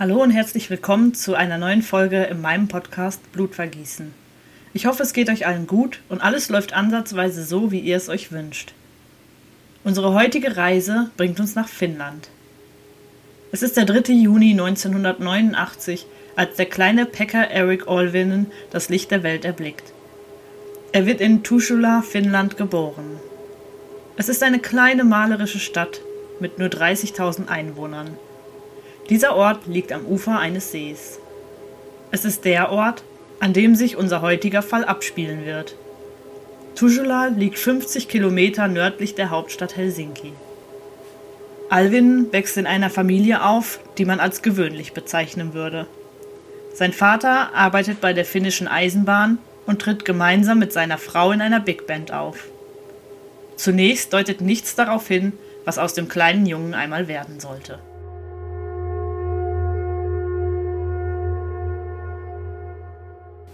Hallo und herzlich willkommen zu einer neuen Folge in meinem Podcast Blutvergießen. Ich hoffe, es geht euch allen gut und alles läuft ansatzweise so, wie ihr es euch wünscht. Unsere heutige Reise bringt uns nach Finnland. Es ist der 3. Juni 1989, als der kleine Pekka Eric Olvinen das Licht der Welt erblickt. Er wird in Tuusula, Finnland geboren. Es ist eine kleine malerische Stadt mit nur 30.000 Einwohnern. Dieser Ort liegt am Ufer eines Sees. Es ist der Ort, an dem sich unser heutiger Fall abspielen wird. Tuusula liegt 50 Kilometer nördlich der Hauptstadt Helsinki. Alvin wächst in einer Familie auf, die man als gewöhnlich bezeichnen würde. Sein Vater arbeitet bei der finnischen Eisenbahn und tritt gemeinsam mit seiner Frau in einer Big Band auf. Zunächst deutet nichts darauf hin, was aus dem kleinen Jungen einmal werden sollte.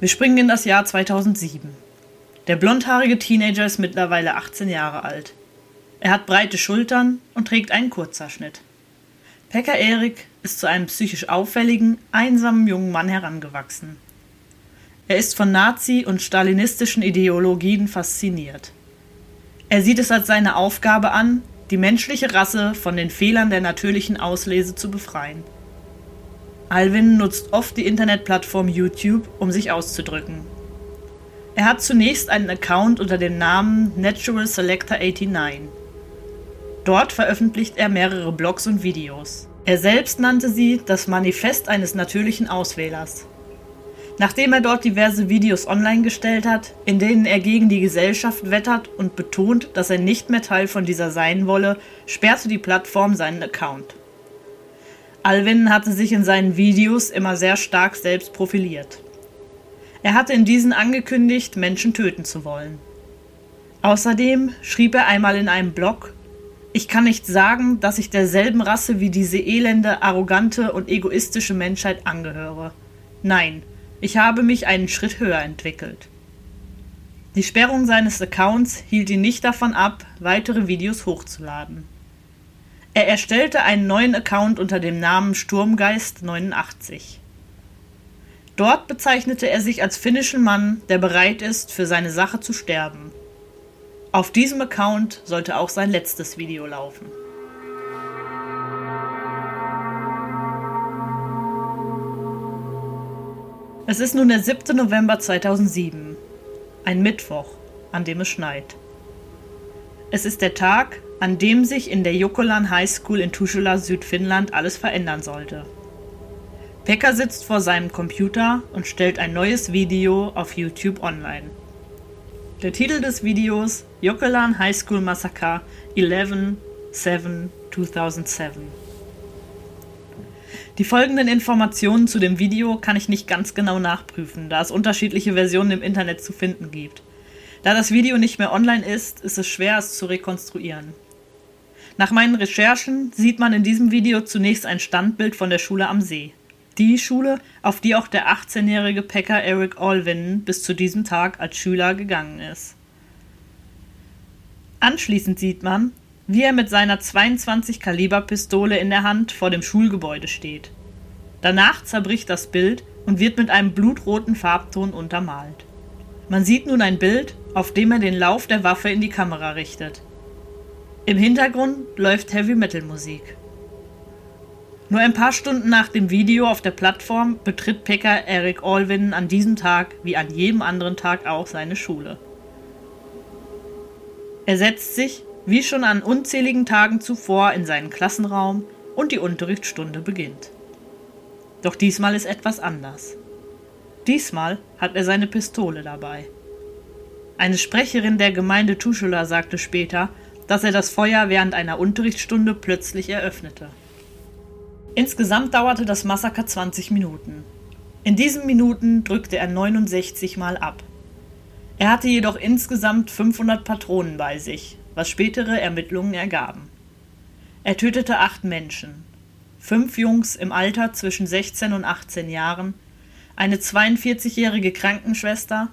Wir springen in das Jahr 2007. Der blondhaarige Teenager ist mittlerweile 18 Jahre alt. Er hat breite Schultern und trägt einen Kurzhaarschnitt. Pekka Erik ist zu einem psychisch auffälligen, einsamen jungen Mann herangewachsen. Er ist von Nazi- und stalinistischen Ideologien fasziniert. Er sieht es als seine Aufgabe an, die menschliche Rasse von den Fehlern der natürlichen Auslese zu befreien. Alvin nutzt oft die Internetplattform YouTube, um sich auszudrücken. Er hat zunächst einen Account unter dem Namen Natural Selector 89. Dort veröffentlicht er mehrere Blogs und Videos. Er selbst nannte sie das Manifest eines natürlichen Auswählers. Nachdem er dort diverse Videos online gestellt hat, in denen er gegen die Gesellschaft wettert und betont, dass er nicht mehr Teil von dieser sein wolle, sperrte die Plattform seinen Account. Alvin hatte sich in seinen Videos immer sehr stark selbst profiliert. Er hatte in diesen angekündigt, Menschen töten zu wollen. Außerdem schrieb er einmal in einem Blog, ich kann nicht sagen, dass ich derselben Rasse wie diese elende, arrogante und egoistische Menschheit angehöre. Nein, ich habe mich einen Schritt höher entwickelt. Die Sperrung seines Accounts hielt ihn nicht davon ab, weitere Videos hochzuladen. Er erstellte einen neuen Account unter dem Namen Sturmgeist89. Dort bezeichnete er sich als finnischen Mann, der bereit ist, für seine Sache zu sterben. Auf diesem Account sollte auch sein letztes Video laufen. Es ist nun der 7. November 2007, ein Mittwoch, an dem es schneit. Es ist der Tag, an dem sich in der Jokkolan High School in Tuusula, Südfinnland alles verändern sollte. Pekka sitzt vor seinem Computer und stellt ein neues Video auf YouTube online. Der Titel des Videos Jokkolan High School Massacre 11-7-2007. Die folgenden Informationen zu dem Video kann ich nicht ganz genau nachprüfen, da es unterschiedliche Versionen im Internet zu finden gibt. Da das Video nicht mehr online ist, ist es schwer, es zu rekonstruieren. Nach meinen Recherchen sieht man in diesem Video zunächst ein Standbild von der Schule am See. Die Schule, auf die auch der 18-jährige Pekka Eric Olvin bis zu diesem Tag als Schüler gegangen ist. Anschließend sieht man, wie er mit seiner 22 Kaliber Pistole in der Hand vor dem Schulgebäude steht. Danach zerbricht das Bild und wird mit einem blutroten Farbton untermalt. Man sieht nun ein Bild, auf dem er den Lauf der Waffe in die Kamera richtet. Im Hintergrund läuft Heavy Metal Musik. Nur ein paar Stunden nach dem Video auf der Plattform betritt Pekka Eric Olvin an diesem Tag wie an jedem anderen Tag auch seine Schule. Er setzt sich, wie schon an unzähligen Tagen zuvor, in seinen Klassenraum und die Unterrichtsstunde beginnt. Doch diesmal ist etwas anders. Diesmal hat er seine Pistole dabei. Eine Sprecherin der Gemeinde Tuschula sagte später, dass er das Feuer während einer Unterrichtsstunde plötzlich eröffnete. Insgesamt dauerte das Massaker 20 Minuten. In diesen Minuten drückte er 69 Mal ab. Er hatte jedoch insgesamt 500 Patronen bei sich, was spätere Ermittlungen ergaben. Er tötete acht Menschen. Fünf Jungs im Alter zwischen 16 und 18 Jahren, eine 42-jährige Krankenschwester,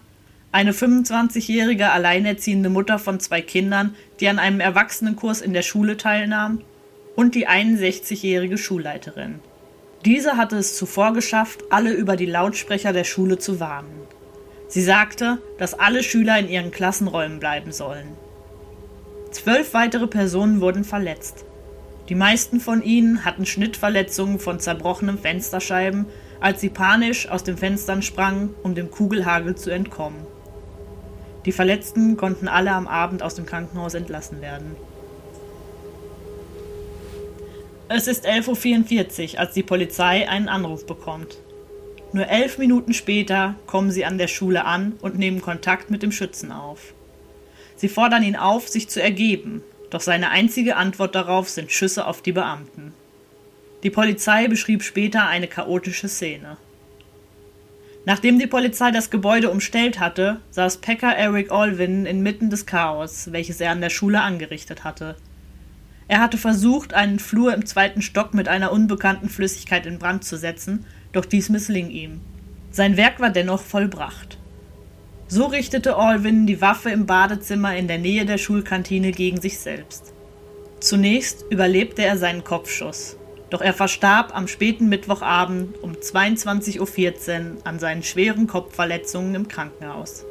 eine 25-jährige alleinerziehende Mutter von zwei Kindern, die an einem Erwachsenenkurs in der Schule teilnahm, und die 61-jährige Schulleiterin. Diese hatte es zuvor geschafft, alle über die Lautsprecher der Schule zu warnen. Sie sagte, dass alle Schüler in ihren Klassenräumen bleiben sollen. Zwölf weitere Personen wurden verletzt. Die meisten von ihnen hatten Schnittverletzungen von zerbrochenen Fensterscheiben, als sie panisch aus den Fenstern sprangen, um dem Kugelhagel zu entkommen. Die Verletzten konnten alle am Abend aus dem Krankenhaus entlassen werden. Es ist 11.44 Uhr, als die Polizei einen Anruf bekommt. Nur elf Minuten später kommen sie an der Schule an und nehmen Kontakt mit dem Schützen auf. Sie fordern ihn auf, sich zu ergeben, doch seine einzige Antwort darauf sind Schüsse auf die Beamten. Die Polizei beschrieb später eine chaotische Szene. Nachdem die Polizei das Gebäude umstellt hatte, saß Packer Eric Alvin inmitten des Chaos, welches er an der Schule angerichtet hatte. Er hatte versucht, einen Flur im zweiten Stock mit einer unbekannten Flüssigkeit in Brand zu setzen, doch dies missling ihm. Sein Werk war dennoch vollbracht. So richtete Alvin die Waffe im Badezimmer in der Nähe der Schulkantine gegen sich selbst. Zunächst überlebte er seinen Kopfschuss, doch er verstarb am späten Mittwochabend um 22.14 Uhr an seinen schweren Kopfverletzungen im Krankenhaus.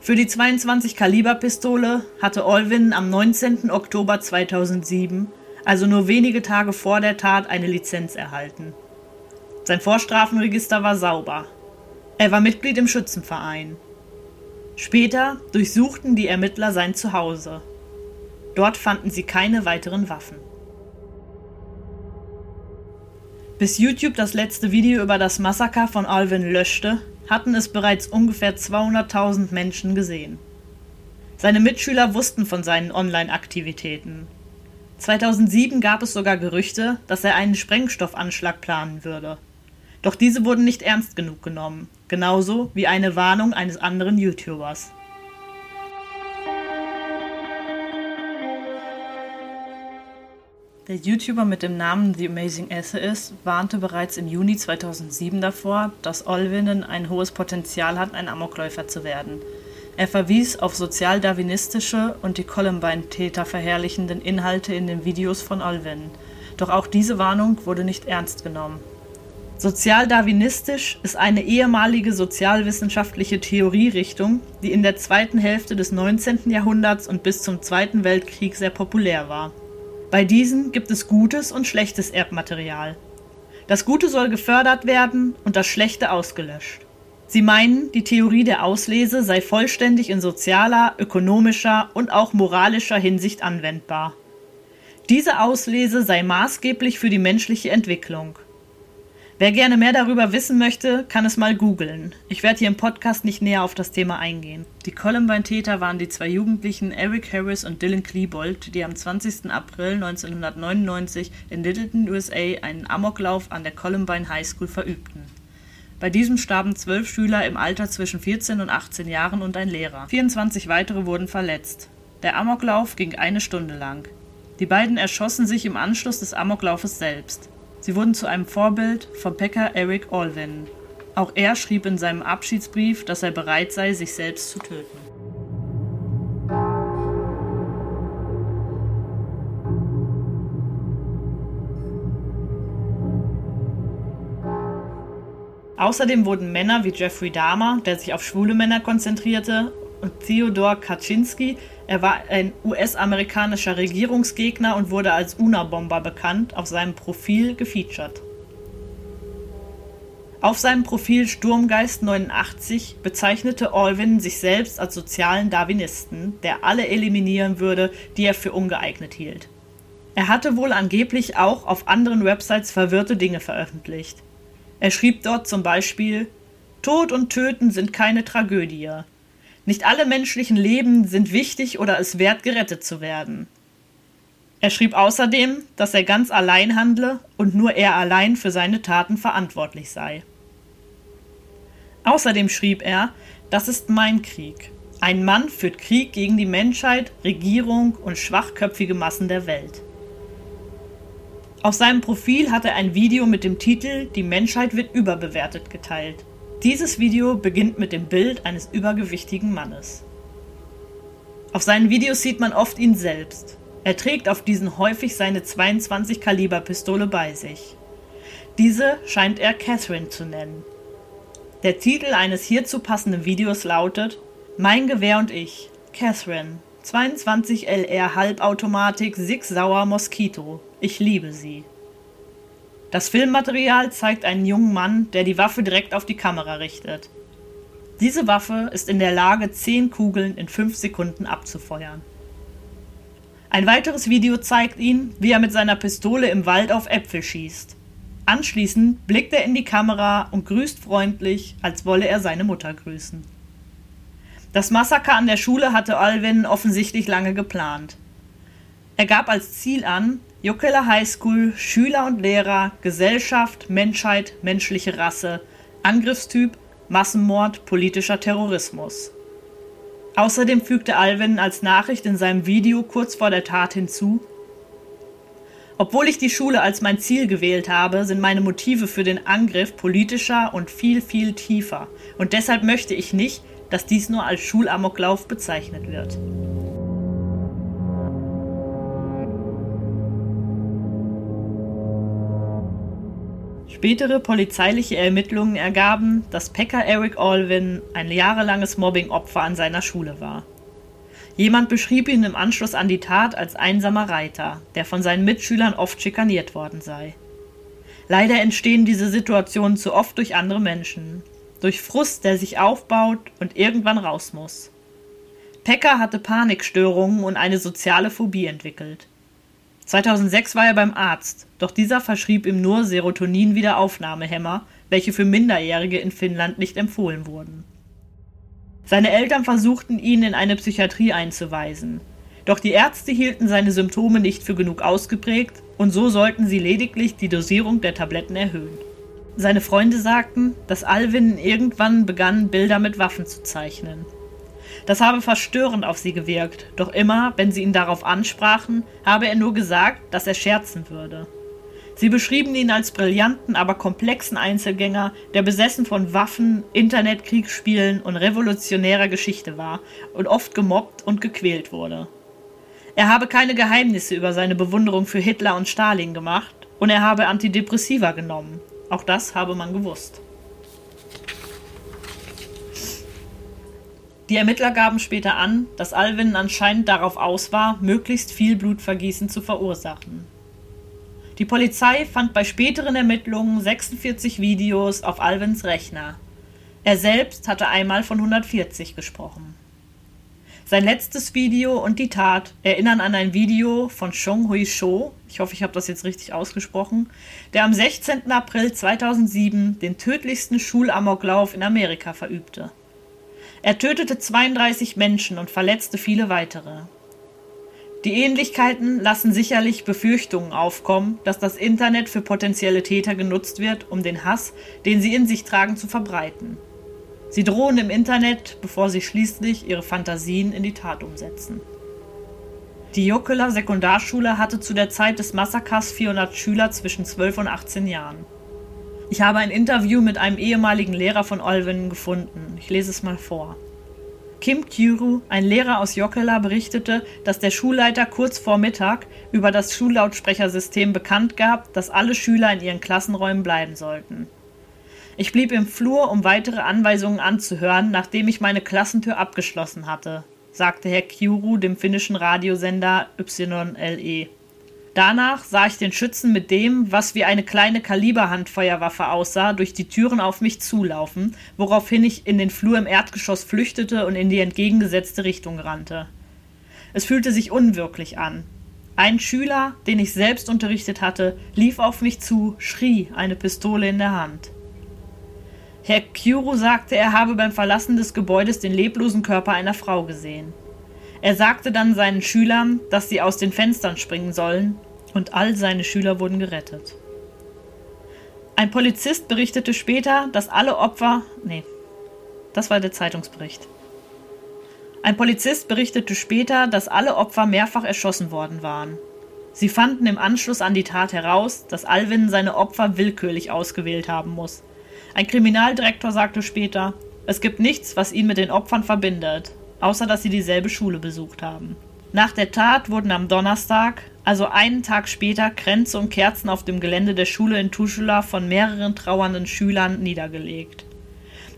Für die 22 Kaliber Pistole hatte Olvin am 19. Oktober 2007, also nur wenige Tage vor der Tat, eine Lizenz erhalten. Sein Vorstrafenregister war sauber. Er war Mitglied im Schützenverein. Später durchsuchten die Ermittler sein Zuhause. Dort fanden sie keine weiteren Waffen. Bis YouTube das letzte Video über das Massaker von Alvin löschte, hatten es bereits ungefähr 200.000 Menschen gesehen. Seine Mitschüler wussten von seinen Online-Aktivitäten. 2007 gab es sogar Gerüchte, dass er einen Sprengstoffanschlag planen würde. Doch diese wurden nicht ernst genug genommen, genauso wie eine Warnung eines anderen YouTubers. Der YouTuber mit dem Namen The Amazing Essayist warnte bereits im Juni 2007 davor, dass Olvinen ein hohes Potenzial hat, ein Amokläufer zu werden. Er verwies auf sozialdarwinistische und die Columbine-Täter verherrlichenden Inhalte in den Videos von Olvin. Doch auch diese Warnung wurde nicht ernst genommen. Sozialdarwinistisch ist eine ehemalige sozialwissenschaftliche Theorierichtung, die in der zweiten Hälfte des 19. Jahrhunderts und bis zum Zweiten Weltkrieg sehr populär war. Bei diesen gibt es gutes und schlechtes Erbmaterial. Das Gute soll gefördert werden und das Schlechte ausgelöscht. Sie meinen, die Theorie der Auslese sei vollständig in sozialer, ökonomischer und auch moralischer Hinsicht anwendbar. Diese Auslese sei maßgeblich für die menschliche Entwicklung. Wer gerne mehr darüber wissen möchte, kann es mal googeln. Ich werde hier im Podcast nicht näher auf das Thema eingehen. Die Columbine-Täter waren die zwei Jugendlichen Eric Harris und Dylan Klebold, die am 20. April 1999 in Littleton, USA einen Amoklauf an der Columbine High School verübten. Bei diesem starben zwölf Schüler im Alter zwischen 14 und 18 Jahren und ein Lehrer. 24 weitere wurden verletzt. Der Amoklauf ging eine Stunde lang. Die beiden erschossen sich im Anschluss des Amoklaufes selbst. Sie wurden zu einem Vorbild von Pekka Eric Olvin. Auch er schrieb in seinem Abschiedsbrief, dass er bereit sei, sich selbst zu töten. Außerdem wurden Männer wie Jeffrey Dahmer, der sich auf schwule Männer konzentrierte, und Theodor Kaczynski, er war ein US-amerikanischer Regierungsgegner und wurde als Unabomber bekannt, auf seinem Profil gefeatured. Auf seinem Profil Sturmgeist 89 bezeichnete Alvin sich selbst als sozialen Darwinisten, der alle eliminieren würde, die er für ungeeignet hielt. Er hatte wohl angeblich auch auf anderen Websites verwirrte Dinge veröffentlicht. Er schrieb dort zum Beispiel Tod und Töten sind keine Tragödie. Nicht alle menschlichen Leben sind wichtig oder es wert, gerettet zu werden. Er schrieb außerdem, dass er ganz allein handle und nur er allein für seine Taten verantwortlich sei. Außerdem schrieb er, das ist mein Krieg. Ein Mann führt Krieg gegen die Menschheit, Regierung und schwachköpfige Massen der Welt. Auf seinem Profil hat er ein Video mit dem Titel Die Menschheit wird überbewertet geteilt. Dieses Video beginnt mit dem Bild eines übergewichtigen Mannes. Auf seinen Videos sieht man oft ihn selbst. Er trägt auf diesen häufig seine 22 Kaliber Pistole bei sich. Diese scheint er Catherine zu nennen. Der Titel eines hierzu passenden Videos lautet Mein Gewehr und ich, Catherine, 22 LR Halbautomatik Sig Sauer Mosquito. Ich liebe sie. Das Filmmaterial zeigt einen jungen Mann, der die Waffe direkt auf die Kamera richtet. Diese Waffe ist in der Lage, 10 Kugeln in 5 Sekunden abzufeuern. Ein weiteres Video zeigt ihn, wie er mit seiner Pistole im Wald auf Äpfel schießt. Anschließend blickt er in die Kamera und grüßt freundlich, als wolle er seine Mutter grüßen. Das Massaker an der Schule hatte Alvin offensichtlich lange geplant. Er gab als Ziel an, Jokela High School, Schüler und Lehrer, Gesellschaft, Menschheit, menschliche Rasse, Angriffstyp, Massenmord, politischer Terrorismus. Außerdem fügte Alvin als Nachricht in seinem Video kurz vor der Tat hinzu, obwohl ich die Schule als mein Ziel gewählt habe, sind meine Motive für den Angriff politischer und viel, viel tiefer. Und deshalb möchte ich nicht, dass dies nur als Schulamoklauf bezeichnet wird. Spätere polizeiliche Ermittlungen ergaben, dass Pekka Eric Alvin ein jahrelanges Mobbing-Opfer an seiner Schule war. Jemand beschrieb ihn im Anschluss an die Tat als einsamer Reiter, der von seinen Mitschülern oft schikaniert worden sei. Leider entstehen diese Situationen zu oft durch andere Menschen, durch Frust, der sich aufbaut und irgendwann raus muss. Pekka hatte Panikstörungen und eine soziale Phobie entwickelt. 2006 war er beim Arzt, doch dieser verschrieb ihm nur Serotonin-Wiederaufnahmehämmer, welche für Minderjährige in Finnland nicht empfohlen wurden. Seine Eltern versuchten ihn in eine Psychiatrie einzuweisen, doch die Ärzte hielten seine Symptome nicht für genug ausgeprägt und so sollten sie lediglich die Dosierung der Tabletten erhöhen. Seine Freunde sagten, dass Alvin irgendwann begann, Bilder mit Waffen zu zeichnen. Das habe verstörend auf sie gewirkt, doch immer, wenn sie ihn darauf ansprachen, habe er nur gesagt, dass er scherzen würde. Sie beschrieben ihn als brillanten, aber komplexen Einzelgänger, der besessen von Waffen, Internetkriegsspielen und revolutionärer Geschichte war und oft gemobbt und gequält wurde. Er habe keine Geheimnisse über seine Bewunderung für Hitler und Stalin gemacht und er habe Antidepressiva genommen. Auch das habe man gewusst. Die Ermittler gaben später an, dass Alvin anscheinend darauf aus war, möglichst viel Blutvergießen zu verursachen. Die Polizei fand bei späteren Ermittlungen 46 Videos auf Alvins Rechner. Er selbst hatte einmal von 140 gesprochen. Sein letztes Video und die Tat erinnern an ein Video von Chong Hui Sho, ich hoffe, ich habe das jetzt richtig ausgesprochen, der am 16. April 2007 den tödlichsten Schulamoklauf in Amerika verübte. Er tötete 32 Menschen und verletzte viele weitere. Die Ähnlichkeiten lassen sicherlich Befürchtungen aufkommen, dass das Internet für potenzielle Täter genutzt wird, um den Hass, den sie in sich tragen, zu verbreiten. Sie drohen im Internet, bevor sie schließlich ihre Fantasien in die Tat umsetzen. Die Jokela Sekundarschule hatte zu der Zeit des Massakers 400 Schüler zwischen 12 und 18 Jahren. Ich habe ein Interview mit einem ehemaligen Lehrer von Olven gefunden. Ich lese es mal vor. Kim Kyuru, ein Lehrer aus Jokela, berichtete, dass der Schulleiter kurz vor Mittag über das Schullautsprechersystem bekannt gab, dass alle Schüler in ihren Klassenräumen bleiben sollten. Ich blieb im Flur, um weitere Anweisungen anzuhören, nachdem ich meine Klassentür abgeschlossen hatte, sagte Herr Kyuru dem finnischen Radiosender YLE. Danach sah ich den Schützen mit dem, was wie eine kleine Kaliberhandfeuerwaffe aussah, durch die Türen auf mich zulaufen, woraufhin ich in den Flur im Erdgeschoss flüchtete und in die entgegengesetzte Richtung rannte. Es fühlte sich unwirklich an. Ein Schüler, den ich selbst unterrichtet hatte, lief auf mich zu, schrie, eine Pistole in der Hand. Herr Kyuru sagte, er habe beim Verlassen des Gebäudes den leblosen Körper einer Frau gesehen. Er sagte dann seinen Schülern, dass sie aus den Fenstern springen sollen, und all seine Schüler wurden gerettet. Ein Polizist berichtete später, dass alle Opfer. Nee, das war der Zeitungsbericht. Ein Polizist berichtete später, dass alle Opfer mehrfach erschossen worden waren. Sie fanden im Anschluss an die Tat heraus, dass Alvin seine Opfer willkürlich ausgewählt haben muss. Ein Kriminaldirektor sagte später, es gibt nichts, was ihn mit den Opfern verbindet außer dass sie dieselbe Schule besucht haben. Nach der Tat wurden am Donnerstag, Also einen Tag später Kränze und Kerzen auf dem Gelände der Schule in Tuschula von mehreren trauernden Schülern niedergelegt.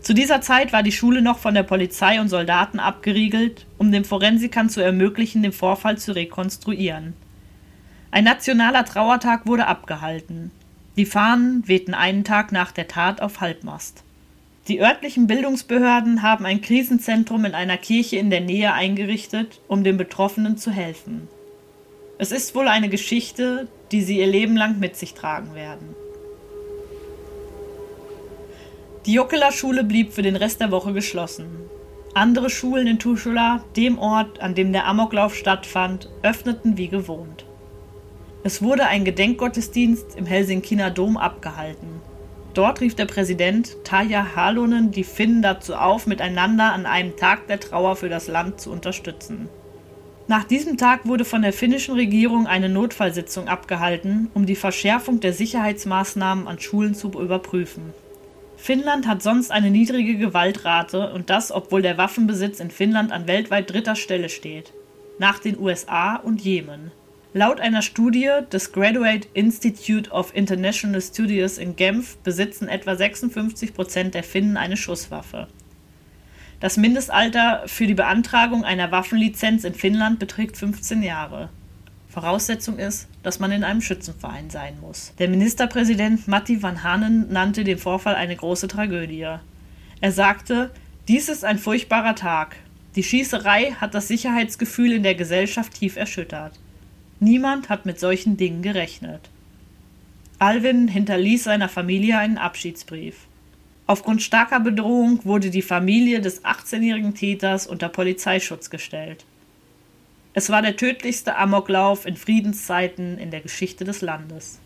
Zu dieser Zeit war die Schule noch von der Polizei und Soldaten abgeriegelt, um den Forensikern zu ermöglichen, den Vorfall zu rekonstruieren. Ein nationaler Trauertag wurde abgehalten. Die Fahnen wehten einen Tag nach der Tat auf Halbmast. Die örtlichen Bildungsbehörden haben ein Krisenzentrum in einer Kirche in der Nähe eingerichtet, um den Betroffenen zu helfen. Es ist wohl eine Geschichte, die sie ihr Leben lang mit sich tragen werden. Die Jokela Schule blieb für den Rest der Woche geschlossen. Andere Schulen in Tuschula, dem Ort, an dem der Amoklauf stattfand, öffneten wie gewohnt. Es wurde ein Gedenkgottesdienst im Helsinkiner Dom abgehalten. Dort rief der Präsident Taja Halonen die Finnen dazu auf, miteinander an einem Tag der Trauer für das Land zu unterstützen. Nach diesem Tag wurde von der finnischen Regierung eine Notfallsitzung abgehalten, um die Verschärfung der Sicherheitsmaßnahmen an Schulen zu überprüfen. Finnland hat sonst eine niedrige Gewaltrate und das, obwohl der Waffenbesitz in Finnland an weltweit dritter Stelle steht. Nach den USA und Jemen. Laut einer Studie des Graduate Institute of International Studies in Genf besitzen etwa 56 Prozent der Finnen eine Schusswaffe. Das Mindestalter für die Beantragung einer Waffenlizenz in Finnland beträgt 15 Jahre. Voraussetzung ist, dass man in einem Schützenverein sein muss. Der Ministerpräsident Matti van Hanen nannte den Vorfall eine große Tragödie. Er sagte, dies ist ein furchtbarer Tag. Die Schießerei hat das Sicherheitsgefühl in der Gesellschaft tief erschüttert. Niemand hat mit solchen Dingen gerechnet. Alvin hinterließ seiner Familie einen Abschiedsbrief. Aufgrund starker Bedrohung wurde die Familie des 18-jährigen Täters unter Polizeischutz gestellt. Es war der tödlichste Amoklauf in Friedenszeiten in der Geschichte des Landes.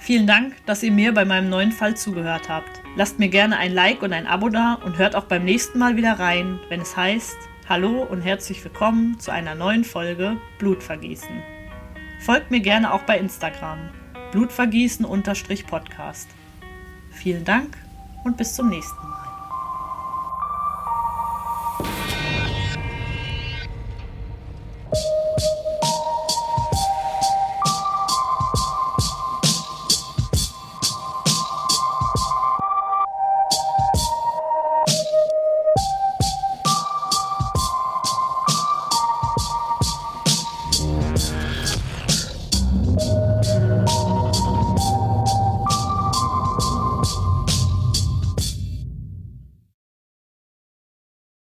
Vielen Dank, dass ihr mir bei meinem neuen Fall zugehört habt. Lasst mir gerne ein Like und ein Abo da und hört auch beim nächsten Mal wieder rein, wenn es heißt Hallo und herzlich willkommen zu einer neuen Folge Blutvergießen. Folgt mir gerne auch bei Instagram Blutvergießen-Podcast. Vielen Dank und bis zum nächsten Mal.